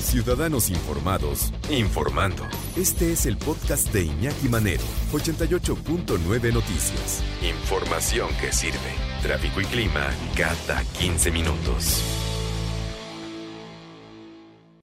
Ciudadanos informados, informando. Este es el podcast de Iñaki Manero, 88.9 Noticias. Información que sirve. Tráfico y clima cada 15 minutos.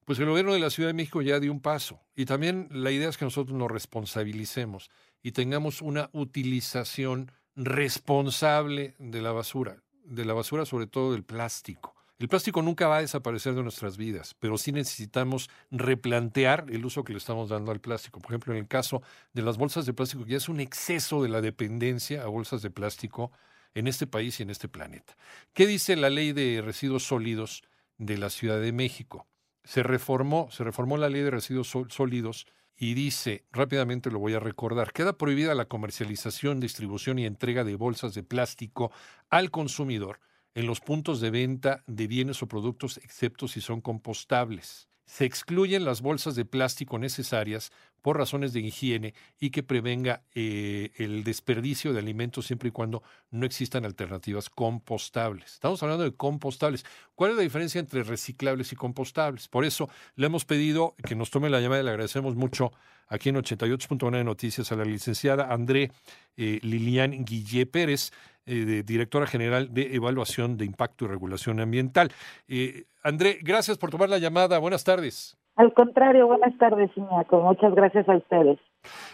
Pues el gobierno de la Ciudad de México ya dio un paso. Y también la idea es que nosotros nos responsabilicemos y tengamos una utilización responsable de la basura, de la basura sobre todo del plástico. El plástico nunca va a desaparecer de nuestras vidas, pero sí necesitamos replantear el uso que le estamos dando al plástico. Por ejemplo, en el caso de las bolsas de plástico, ya es un exceso de la dependencia a bolsas de plástico en este país y en este planeta. ¿Qué dice la ley de residuos sólidos de la Ciudad de México? Se reformó, se reformó la ley de residuos sólidos y dice, rápidamente lo voy a recordar, queda prohibida la comercialización, distribución y entrega de bolsas de plástico al consumidor en los puntos de venta de bienes o productos excepto si son compostables. Se excluyen las bolsas de plástico necesarias por razones de higiene y que prevenga eh, el desperdicio de alimentos siempre y cuando no existan alternativas compostables. Estamos hablando de compostables. ¿Cuál es la diferencia entre reciclables y compostables? Por eso le hemos pedido que nos tome la llamada y le agradecemos mucho aquí en 88.1 de Noticias a la licenciada André eh, Lilian Guillé Pérez, eh, directora general de Evaluación de Impacto y Regulación Ambiental. Eh, André, gracias por tomar la llamada. Buenas tardes. Al contrario, buenas tardes, Iñaco. Muchas gracias a ustedes.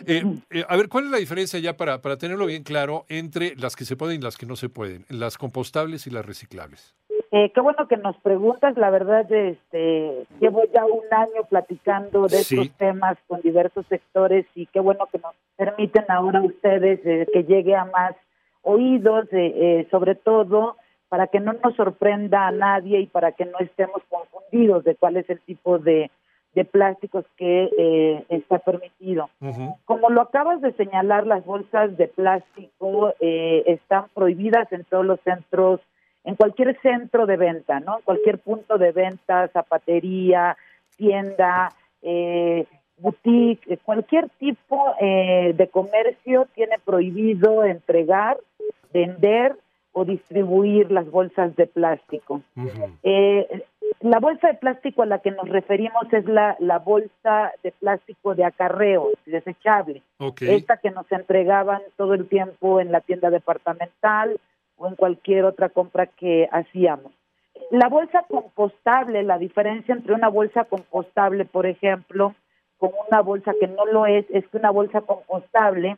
Eh, a ver, ¿cuál es la diferencia ya para, para tenerlo bien claro entre las que se pueden y las que no se pueden, las compostables y las reciclables? qué bueno que nos preguntas. La verdad, este, llevo ya un año platicando de estos temas con diversos sectores y qué bueno que nos permiten ahora ustedes que llegue a más oídos, eh, sobre todo para que no nos sorprenda a nadie y para que no estemos confundidos de cuál es el tipo de, de plásticos que eh, está permitido. Como lo acabas de señalar, las bolsas de plástico eh, están prohibidas en todos los centros, en cualquier centro de venta, ¿no? Cualquier punto de venta, zapatería, tienda, eh, boutique, cualquier tipo de comercio tiene prohibido entregar vender o distribuir las bolsas de plástico. Eh, la bolsa de plástico a la que nos referimos es la, la bolsa de plástico de acarreo, desechable. Esta que nos entregaban todo el tiempo en la tienda departamental o en cualquier otra compra que hacíamos. La bolsa compostable, la diferencia entre una bolsa compostable, por ejemplo, con una bolsa que no lo es, es que una bolsa compostable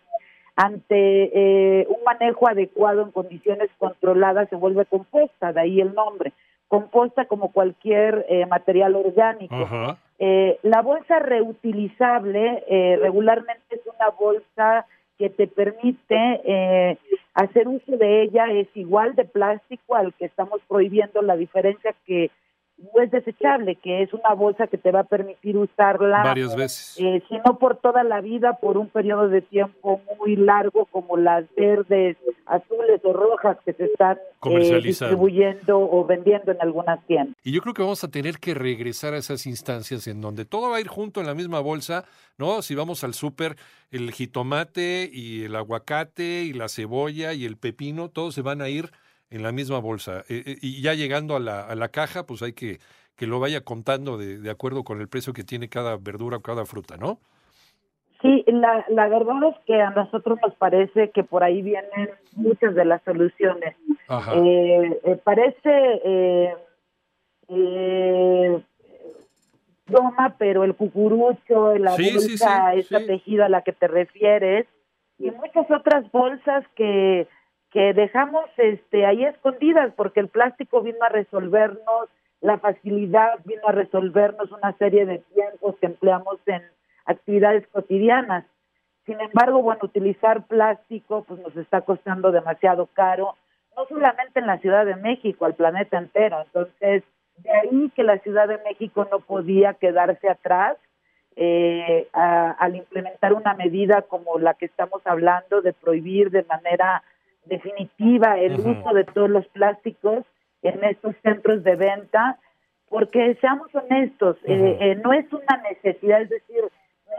ante eh, un manejo adecuado en condiciones controladas se vuelve composta, de ahí el nombre, composta como cualquier eh, material orgánico. Eh, la bolsa reutilizable regularmente es una bolsa que te permite hacer uso de ella, es igual de plástico al que estamos prohibiendo, la diferencia que es desechable, que es una bolsa que te va a permitir usarla varias veces, eh, si no por toda la vida, por un periodo de tiempo muy largo, como las verdes, azules o rojas que se están eh, distribuyendo o vendiendo en algunas tiendas. Y yo creo que vamos a tener que regresar a esas instancias en donde todo va a ir junto en la misma bolsa, ¿no? Si vamos al súper, el jitomate y el aguacate y la cebolla y el pepino, todos se van a ir en la misma bolsa. Eh, eh, y ya llegando a la, a la caja, pues hay que que lo vaya contando de, de acuerdo con el precio que tiene cada verdura o cada fruta, ¿no? Sí, la, la verdad es que a nosotros nos parece que por ahí vienen muchas de las soluciones. Eh, eh, parece eh, eh, pero el cucurucho, la bolsa, esa tejida a la que te refieres, y muchas otras bolsas que que dejamos este ahí escondidas porque el plástico vino a resolvernos la facilidad vino a resolvernos una serie de tiempos que empleamos en actividades cotidianas. Sin embargo, bueno, utilizar plástico pues nos está costando demasiado caro, no solamente en la Ciudad de México, al planeta entero. Entonces, De ahí que la Ciudad de México no podía quedarse atrás eh, al implementar una medida como la que estamos hablando de prohibir de manera definitiva el uso de todos los plásticos en estos centros de venta, porque seamos honestos, eh, eh, no es una necesidad, es decir,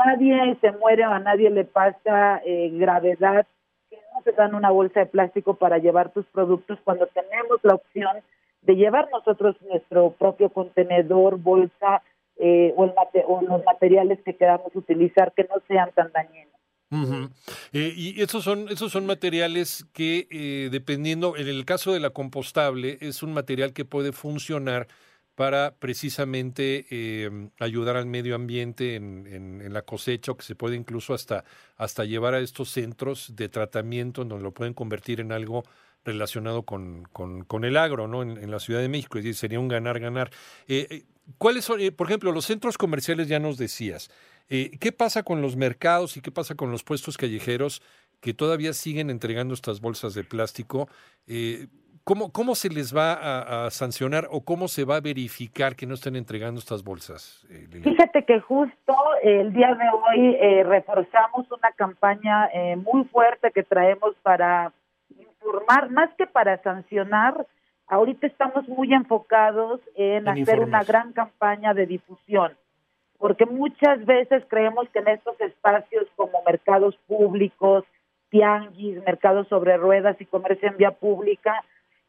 nadie se muere o a nadie le pasa eh, gravedad que no te dan una bolsa de plástico para llevar tus productos cuando tenemos la opción de llevar nosotros nuestro propio contenedor, bolsa o, el o los materiales que queramos utilizar que no sean tan dañinos. Eh, y esos son, esos son materiales que, eh, dependiendo, en el caso de la compostable, es un material que puede funcionar para precisamente eh, ayudar al medio ambiente en, en, la cosecha, o que se puede incluso hasta, hasta llevar a estos centros de tratamiento en donde lo pueden convertir en algo relacionado con, con, con el agro, ¿no? En, la Ciudad de México, es decir, sería un ganar-ganar. ¿Cuáles son, por ejemplo, los centros comerciales ya nos decías? Eh, ¿Qué pasa con los mercados y qué pasa con los puestos callejeros que todavía siguen entregando estas bolsas de plástico? Eh, ¿cómo, ¿Cómo se les va a, sancionar o cómo se va a verificar que no estén entregando estas bolsas? Eh, Fíjate que justo el día de hoy reforzamos una campaña muy fuerte que traemos para informar, más que para sancionar, ahorita estamos muy enfocados en hacer una gran campaña de difusión porque muchas veces creemos que en estos espacios como mercados públicos, tianguis, mercados sobre ruedas y comercio en vía pública,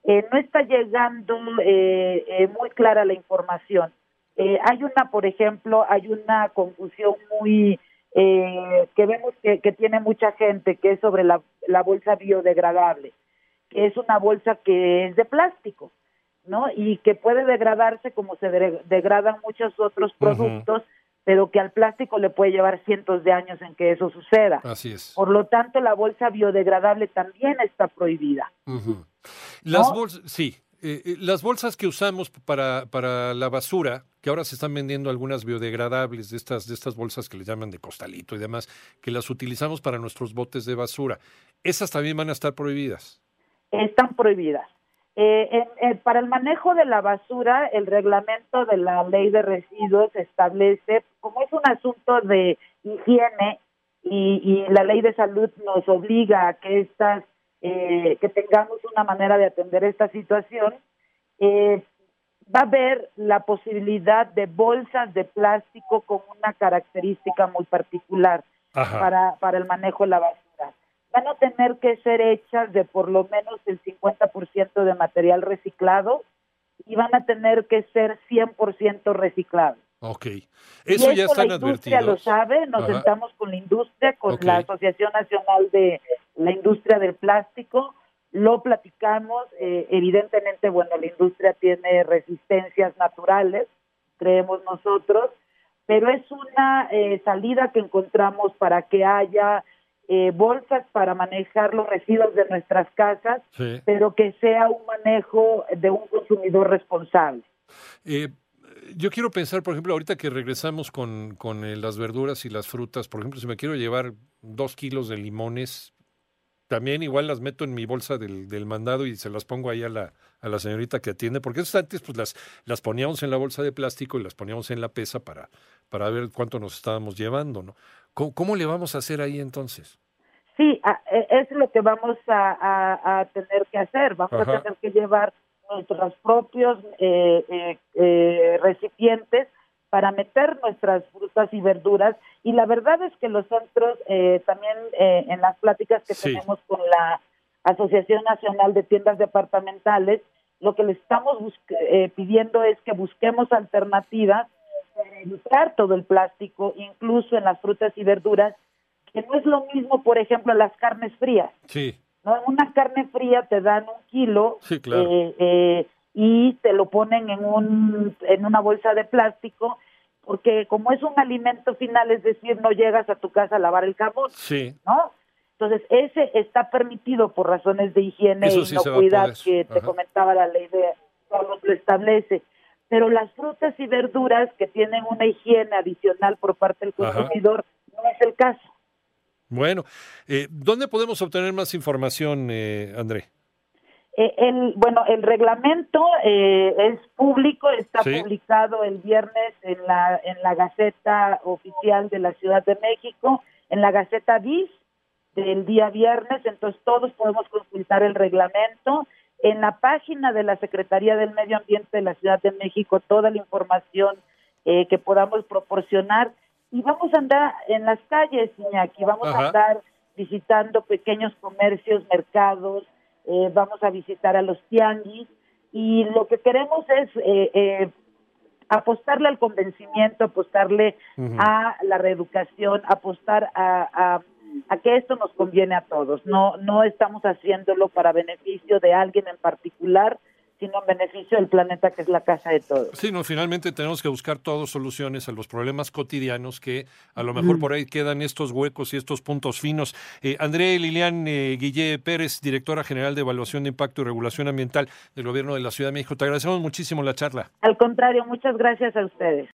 eh, no está llegando eh, eh, muy clara la información. hay una, por ejemplo, hay una confusión muy que vemos que, que, tiene mucha gente, que es sobre la, la bolsa biodegradable, que es una bolsa que es de plástico. ¿no? Y que puede degradarse como se degradan muchos otros productos, pero que al plástico le puede llevar cientos de años en que eso suceda. Así es. Por lo tanto, la bolsa biodegradable también está prohibida. Las bolsas, sí, eh, eh, las bolsas que usamos para, para la basura, que ahora se están vendiendo algunas biodegradables, de estas, de estas bolsas que le llaman de costalito y demás, que las utilizamos para nuestros botes de basura, ¿esas también van a estar prohibidas? Están prohibidas. Eh, para el manejo de la basura, el reglamento de la ley de residuos establece, como es un asunto de higiene y, la ley de salud nos obliga a que estas, eh, que tengamos una manera de atender esta situación, eh, va a haber la posibilidad de bolsas de plástico con una característica muy particular para, para el manejo de la basura van a tener que ser hechas de por lo menos el 50% de material reciclado y van a tener que ser 100% reciclados. Ok. Eso ya están la industria lo sabe, nos sentamos con la industria, con la Asociación Nacional de la Industria del Plástico, lo platicamos, eh, evidentemente, bueno, la industria tiene resistencias naturales, creemos nosotros, pero es una eh, salida que encontramos para que haya eh, bolsas para manejar los residuos de nuestras casas, pero que sea un manejo de un consumidor responsable. Eh, yo quiero pensar, por ejemplo, ahorita que regresamos con, con eh, las verduras y las frutas, por ejemplo, si me quiero llevar dos kilos de limones, también igual las meto en mi bolsa del, del mandado y se las pongo ahí a la, a la señorita que atiende, porque antes pues las, las poníamos en la bolsa de plástico y las poníamos en la pesa para, para ver cuánto nos estábamos llevando, ¿no? ¿Cómo, le vamos a hacer ahí entonces? Sí, e, es lo que vamos a, tener que hacer. Vamos a tener que llevar nuestros propios eh, eh, eh, recipientes para meter nuestras frutas y verduras. Y la verdad es que los centros, también en las pláticas que tenemos con la Asociación Nacional de Tiendas Departamentales, lo que le estamos pidiendo es que busquemos alternativas para evitar todo el plástico, incluso en las frutas y verduras, que no es lo mismo, por ejemplo, las carnes frías. Sí. ¿no? Una carne fría te dan un kilo eh, eh, y te lo ponen en, un, en una bolsa de plástico porque como es un alimento final, es decir, no llegas a tu casa a lavar el jamón, sí. ¿no? Entonces, ese está permitido por razones de higiene y inocuidad que te comentaba la ley de lo establece pero las frutas y verduras que tienen una higiene adicional por parte del consumidor no es el caso. Bueno, eh, ¿dónde podemos obtener más información, eh, André? Eh, el, bueno, el reglamento eh, es público, está publicado el viernes en la, en la Gaceta Oficial de la Ciudad de México, en la Gaceta BIS del día viernes, entonces todos podemos consultar el reglamento. En la página de la Secretaría del Medio Ambiente de la Ciudad de México, toda la información eh, que podamos proporcionar. Y vamos a andar en las calles, Iñaki, vamos a andar visitando pequeños comercios, mercados, eh, vamos a visitar a los tianguis. Y lo que queremos es eh, eh, apostarle al convencimiento, apostarle a la reeducación, apostar a, a, que esto nos conviene a todos. No, no estamos haciéndolo para beneficio de alguien en particular, sino en beneficio del planeta que es la casa de todos. Sí, no, finalmente tenemos que buscar todos soluciones a los problemas cotidianos que a lo mejor por ahí quedan estos huecos y estos puntos finos. Eh, André Lilian eh, Guillé Pérez, directora general de Evaluación de Impacto y Regulación Ambiental del Gobierno de la Ciudad de México, te agradecemos muchísimo la charla. Al contrario, muchas gracias a ustedes.